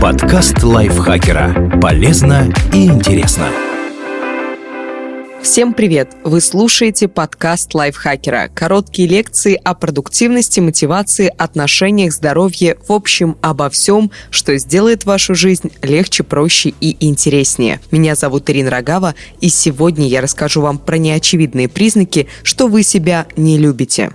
Подкаст лайфхакера. Полезно и интересно. Всем привет! Вы слушаете подкаст лайфхакера. Короткие лекции о продуктивности, мотивации, отношениях, здоровье, в общем, обо всем, что сделает вашу жизнь легче, проще и интереснее. Меня зовут Ирина Рогава, и сегодня я расскажу вам про неочевидные признаки, что вы себя не любите.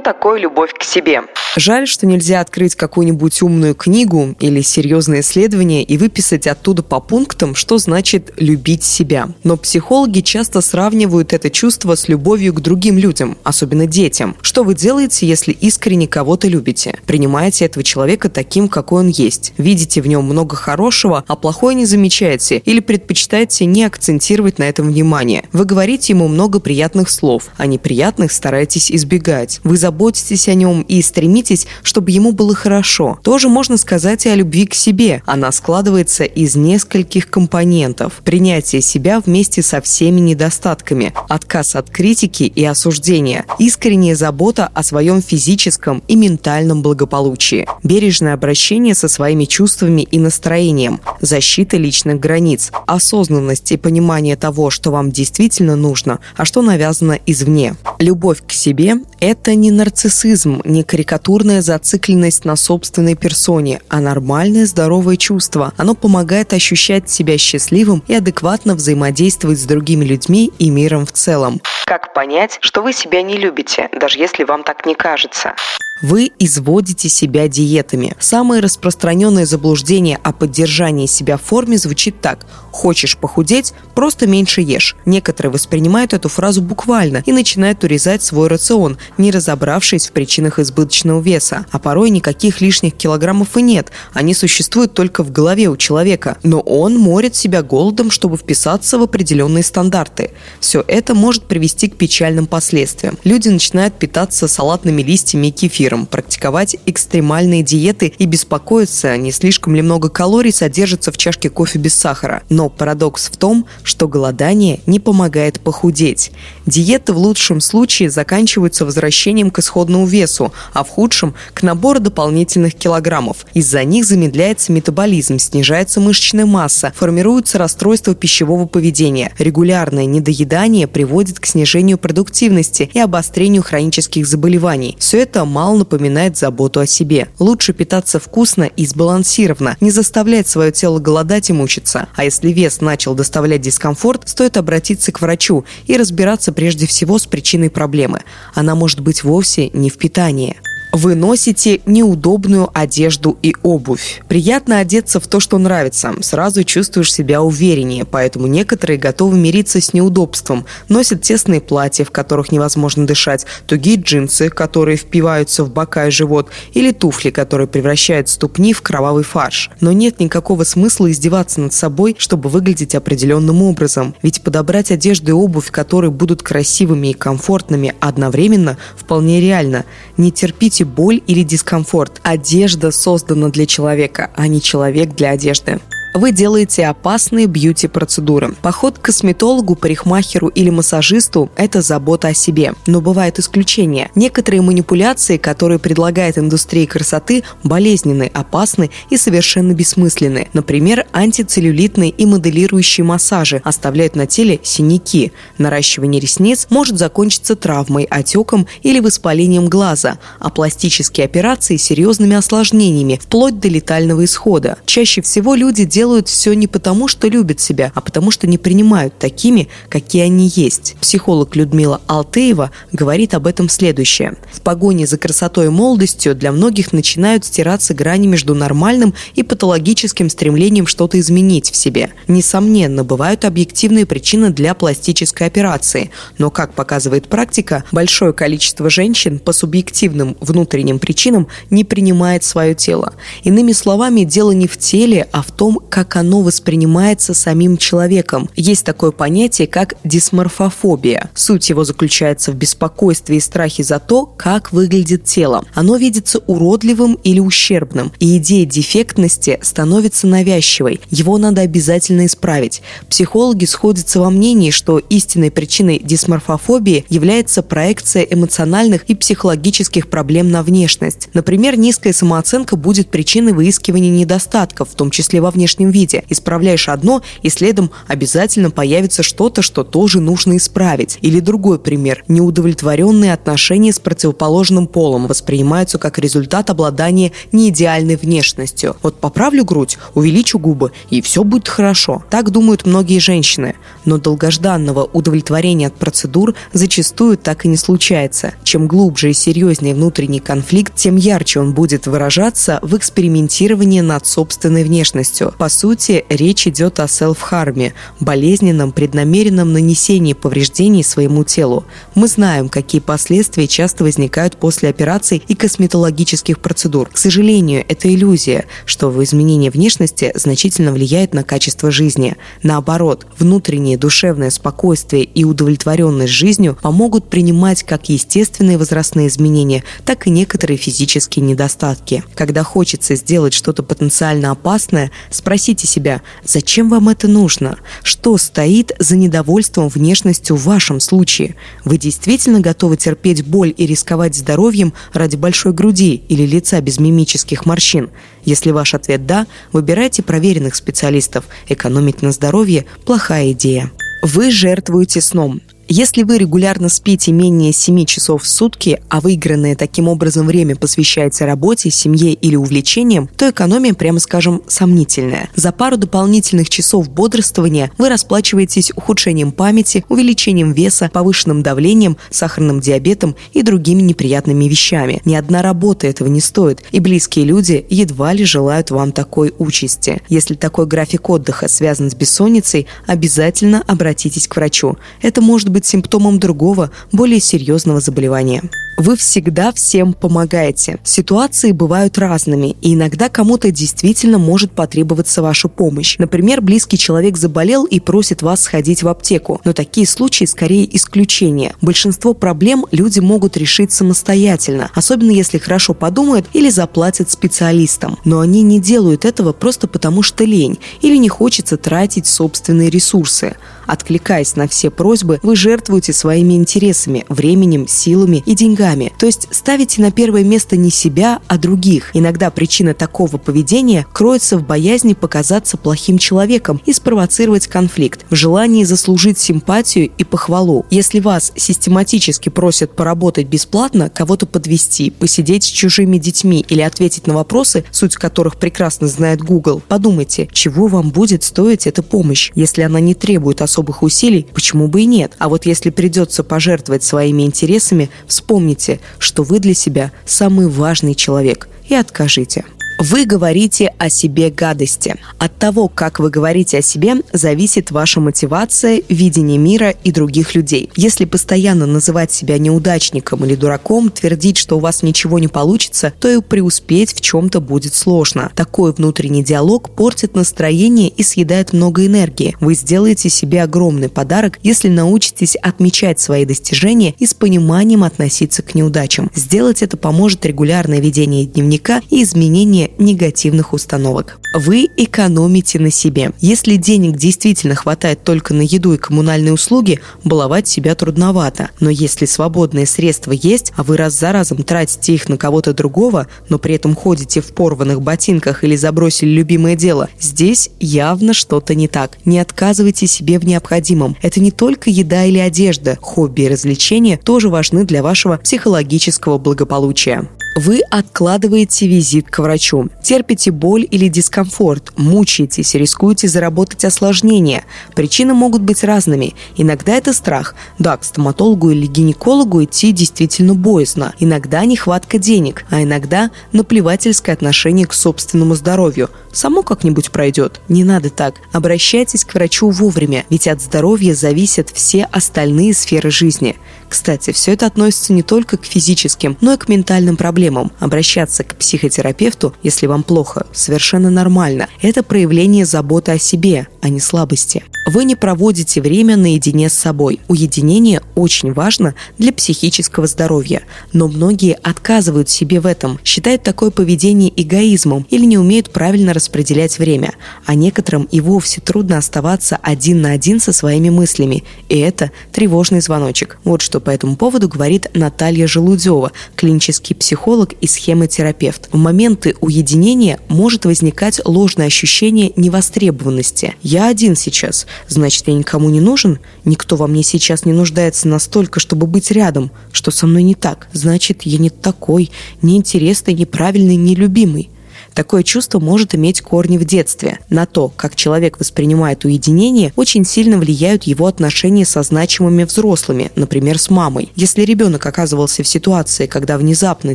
Что такое любовь к себе? Жаль, что нельзя открыть какую-нибудь умную книгу или серьезное исследование и выписать оттуда по пунктам, что значит любить себя. Но психологи часто сравнивают это чувство с любовью к другим людям, особенно детям. Что вы делаете, если искренне кого-то любите? Принимаете этого человека таким, какой он есть. Видите в нем много хорошего, а плохое не замечаете или предпочитаете не акцентировать на этом внимание. Вы говорите ему много приятных слов, а неприятных стараетесь избегать. Вы заботитесь о нем и стремитесь, чтобы ему было хорошо. Тоже можно сказать и о любви к себе. Она складывается из нескольких компонентов. Принятие себя вместе со всеми недостатками, отказ от критики и осуждения, искренняя забота о своем физическом и ментальном благополучии, бережное обращение со своими чувствами и настроением, защита личных границ, осознанность и понимание того, что вам действительно нужно, а что навязано извне. Любовь к себе – это не нарциссизм, не карикатурная зацикленность на собственной персоне, а нормальное здоровое чувство. Оно помогает ощущать себя счастливым и адекватно взаимодействовать с другими людьми и миром в целом. Как понять, что вы себя не любите, даже если вам так не кажется? Вы изводите себя диетами. Самое распространенное заблуждение о поддержании себя в форме звучит так. Хочешь похудеть? Просто меньше ешь. Некоторые воспринимают эту фразу буквально и начинают урезать свой рацион, не разобравшись в причинах избыточного веса. А порой никаких лишних килограммов и нет. Они существуют только в голове у человека. Но он морит себя голодом, чтобы вписаться в определенные стандарты. Все это может привести к печальным последствиям. Люди начинают питаться салатными листьями и кефиром практиковать экстремальные диеты и беспокоиться, не слишком ли много калорий содержится в чашке кофе без сахара. Но парадокс в том, что голодание не помогает похудеть. Диеты в лучшем случае заканчиваются возвращением к исходному весу, а в худшем – к набору дополнительных килограммов. Из-за них замедляется метаболизм, снижается мышечная масса, формируются расстройства пищевого поведения. Регулярное недоедание приводит к снижению продуктивности и обострению хронических заболеваний. Все это мало напоминает заботу о себе. Лучше питаться вкусно и сбалансированно, не заставлять свое тело голодать и мучиться. А если вес начал доставлять дискомфорт, стоит обратиться к врачу и разбираться прежде всего с причиной проблемы. Она может быть вовсе не в питании. Вы носите неудобную одежду и обувь. Приятно одеться в то, что нравится. Сразу чувствуешь себя увереннее, поэтому некоторые готовы мириться с неудобством. Носят тесные платья, в которых невозможно дышать, тугие джинсы, которые впиваются в бока и живот, или туфли, которые превращают ступни в кровавый фарш. Но нет никакого смысла издеваться над собой, чтобы выглядеть определенным образом. Ведь подобрать одежду и обувь, которые будут красивыми и комфортными одновременно, вполне реально. Не терпите чувствуете боль или дискомфорт. Одежда создана для человека, а не человек для одежды вы делаете опасные бьюти-процедуры. Поход к косметологу, парикмахеру или массажисту – это забота о себе. Но бывают исключения. Некоторые манипуляции, которые предлагает индустрия красоты, болезненны, опасны и совершенно бессмысленны. Например, антицеллюлитные и моделирующие массажи оставляют на теле синяки. Наращивание ресниц может закончиться травмой, отеком или воспалением глаза, а пластические операции – серьезными осложнениями, вплоть до летального исхода. Чаще всего люди делают делают все не потому, что любят себя, а потому, что не принимают такими, какие они есть. Психолог Людмила Алтеева говорит об этом следующее. В погоне за красотой и молодостью для многих начинают стираться грани между нормальным и патологическим стремлением что-то изменить в себе. Несомненно, бывают объективные причины для пластической операции, но, как показывает практика, большое количество женщин по субъективным внутренним причинам не принимает свое тело. Иными словами, дело не в теле, а в том, как оно воспринимается самим человеком. Есть такое понятие, как дисморфофобия. Суть его заключается в беспокойстве и страхе за то, как выглядит тело. Оно видится уродливым или ущербным, и идея дефектности становится навязчивой. Его надо обязательно исправить. Психологи сходятся во мнении, что истинной причиной дисморфофобии является проекция эмоциональных и психологических проблем на внешность. Например, низкая самооценка будет причиной выискивания недостатков, в том числе во внешнем виде. Исправляешь одно, и следом обязательно появится что-то, что тоже нужно исправить. Или другой пример. Неудовлетворенные отношения с противоположным полом воспринимаются как результат обладания неидеальной внешностью. Вот поправлю грудь, увеличу губы, и все будет хорошо. Так думают многие женщины. Но долгожданного удовлетворения от процедур зачастую так и не случается. Чем глубже и серьезнее внутренний конфликт, тем ярче он будет выражаться в экспериментировании над собственной внешностью. По сути, речь идет о селф-харме, болезненном преднамеренном нанесении повреждений своему телу. Мы знаем, какие последствия часто возникают после операций и косметологических процедур. К сожалению, это иллюзия, что изменение внешности значительно влияет на качество жизни. Наоборот, внутреннее душевное спокойствие и удовлетворенность жизнью помогут принимать как естественные возрастные изменения, так и некоторые физические недостатки. Когда хочется сделать что-то потенциально опасное, спросите себя, зачем вам это нужно? Что стоит за недовольством внешностью в вашем случае? Вы действительно готовы терпеть боль и рисковать здоровьем ради большой груди или лица без мимических морщин? Если ваш ответ «да», выбирайте проверенных специалистов. Экономить на здоровье – плохая идея. Вы жертвуете сном. Если вы регулярно спите менее 7 часов в сутки, а выигранное таким образом время посвящается работе, семье или увлечениям, то экономия, прямо скажем, сомнительная. За пару дополнительных часов бодрствования вы расплачиваетесь ухудшением памяти, увеличением веса, повышенным давлением, сахарным диабетом и другими неприятными вещами. Ни одна работа этого не стоит, и близкие люди едва ли желают вам такой участи. Если такой график отдыха связан с бессонницей, обязательно обратитесь к врачу. Это может быть быть симптомом другого, более серьезного заболевания. Вы всегда всем помогаете. Ситуации бывают разными, и иногда кому-то действительно может потребоваться ваша помощь. Например, близкий человек заболел и просит вас сходить в аптеку. Но такие случаи скорее исключение. Большинство проблем люди могут решить самостоятельно, особенно если хорошо подумают или заплатят специалистам. Но они не делают этого просто потому, что лень или не хочется тратить собственные ресурсы. Откликаясь на все просьбы, вы жертвуете своими интересами, временем, силами и деньгами. То есть ставите на первое место не себя, а других. Иногда причина такого поведения кроется в боязни показаться плохим человеком и спровоцировать конфликт, в желании заслужить симпатию и похвалу. Если вас систематически просят поработать бесплатно, кого-то подвести, посидеть с чужими детьми или ответить на вопросы, суть которых прекрасно знает Google, подумайте, чего вам будет стоить эта помощь, если она не требует особого особых усилий, почему бы и нет? А вот если придется пожертвовать своими интересами, вспомните, что вы для себя самый важный человек и откажите. Вы говорите о себе гадости. От того, как вы говорите о себе, зависит ваша мотивация, видение мира и других людей. Если постоянно называть себя неудачником или дураком, твердить, что у вас ничего не получится, то и преуспеть в чем-то будет сложно. Такой внутренний диалог портит настроение и съедает много энергии. Вы сделаете себе огромный подарок, если научитесь отмечать свои достижения и с пониманием относиться к неудачам. Сделать это поможет регулярное ведение дневника и изменение негативных установок. Вы экономите на себе. Если денег действительно хватает только на еду и коммунальные услуги, баловать себя трудновато. Но если свободные средства есть, а вы раз за разом тратите их на кого-то другого, но при этом ходите в порванных ботинках или забросили любимое дело, здесь явно что-то не так. Не отказывайте себе в необходимом. Это не только еда или одежда. Хобби и развлечения тоже важны для вашего психологического благополучия. Вы откладываете визит к врачу, терпите боль или дискомфорт, мучаетесь, рискуете заработать осложнения. Причины могут быть разными. Иногда это страх. Да, к стоматологу или гинекологу идти действительно боязно. Иногда нехватка денег, а иногда наплевательское отношение к собственному здоровью. Само как-нибудь пройдет. Не надо так. Обращайтесь к врачу вовремя, ведь от здоровья зависят все остальные сферы жизни. Кстати, все это относится не только к физическим, но и к ментальным проблемам проблемам. Обращаться к психотерапевту, если вам плохо, совершенно нормально. Это проявление заботы о себе, а не слабости. Вы не проводите время наедине с собой. Уединение очень важно для психического здоровья, но многие отказывают себе в этом, считают такое поведение эгоизмом или не умеют правильно распределять время, а некоторым и вовсе трудно оставаться один на один со своими мыслями, и это тревожный звоночек. Вот что по этому поводу говорит Наталья Желудева, клинический психолог и схемотерапевт. В моменты уединения может возникать ложное ощущение невостребованности. Я один сейчас, значит, я никому не нужен, никто во мне сейчас не нуждается настолько, чтобы быть рядом. Что со мной не так? Значит, я не такой, неинтересный, неправильный, нелюбимый. Такое чувство может иметь корни в детстве. На то, как человек воспринимает уединение, очень сильно влияют его отношения со значимыми взрослыми, например, с мамой. Если ребенок оказывался в ситуации, когда внезапно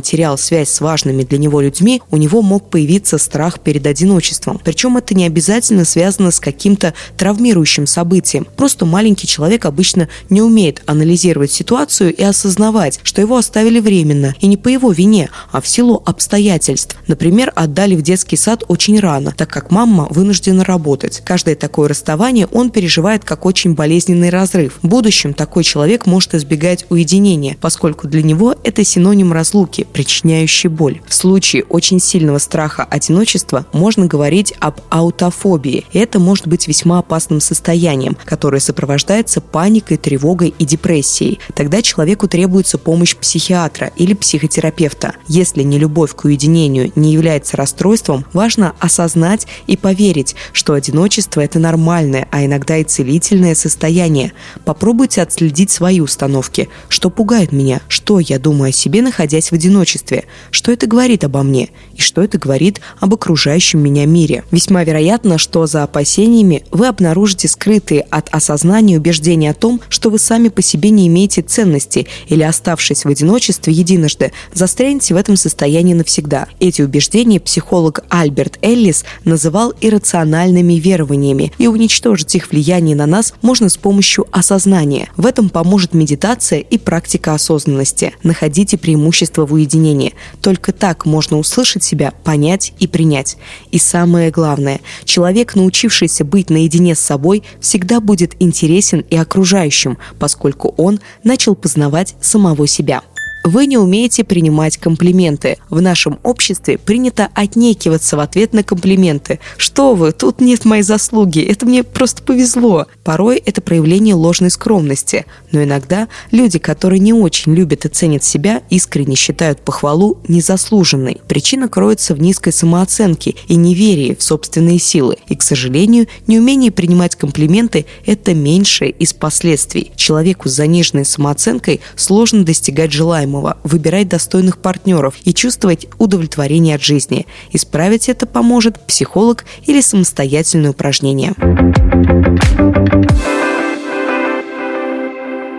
терял связь с важными для него людьми, у него мог появиться страх перед одиночеством. Причем это не обязательно связано с каким-то травмирующим событием. Просто маленький человек обычно не умеет анализировать ситуацию и осознавать, что его оставили временно, и не по его вине, а в силу обстоятельств. Например, отдали отдали в детский сад очень рано, так как мама вынуждена работать. Каждое такое расставание он переживает как очень болезненный разрыв. В будущем такой человек может избегать уединения, поскольку для него это синоним разлуки, причиняющий боль. В случае очень сильного страха одиночества можно говорить об аутофобии. Это может быть весьма опасным состоянием, которое сопровождается паникой, тревогой и депрессией. Тогда человеку требуется помощь психиатра или психотерапевта. Если не любовь к уединению не является расстройством, расстройством, важно осознать и поверить, что одиночество – это нормальное, а иногда и целительное состояние. Попробуйте отследить свои установки. Что пугает меня? Что я думаю о себе, находясь в одиночестве? Что это говорит обо мне? И что это говорит об окружающем меня мире? Весьма вероятно, что за опасениями вы обнаружите скрытые от осознания убеждения о том, что вы сами по себе не имеете ценности или, оставшись в одиночестве единожды, застрянете в этом состоянии навсегда. Эти убеждения психологи психолог Альберт Эллис называл иррациональными верованиями, и уничтожить их влияние на нас можно с помощью осознания. В этом поможет медитация и практика осознанности. Находите преимущество в уединении. Только так можно услышать себя, понять и принять. И самое главное, человек, научившийся быть наедине с собой, всегда будет интересен и окружающим, поскольку он начал познавать самого себя. Вы не умеете принимать комплименты. В нашем обществе принято отнекиваться в ответ на комплименты. Что вы, тут нет моей заслуги, это мне просто повезло. Порой это проявление ложной скромности, но иногда люди, которые не очень любят и ценят себя, искренне считают похвалу незаслуженной. Причина кроется в низкой самооценке и неверии в собственные силы. И, к сожалению, неумение принимать комплименты – это меньшее из последствий. Человеку с заниженной самооценкой сложно достигать желаемого желаемого, выбирать достойных партнеров и чувствовать удовлетворение от жизни. Исправить это поможет психолог или самостоятельное упражнение.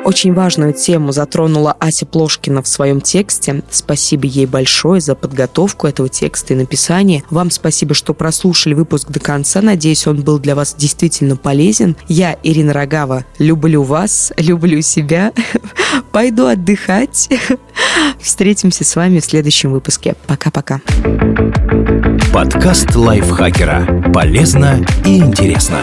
Очень важную тему затронула Ася Плошкина в своем тексте. Спасибо ей большое за подготовку этого текста и написание. Вам спасибо, что прослушали выпуск до конца. Надеюсь, он был для вас действительно полезен. Я, Ирина Рогава, люблю вас, люблю себя. Пойду отдыхать. Встретимся с вами в следующем выпуске. Пока-пока. Подкаст лайфхакера. Полезно и интересно.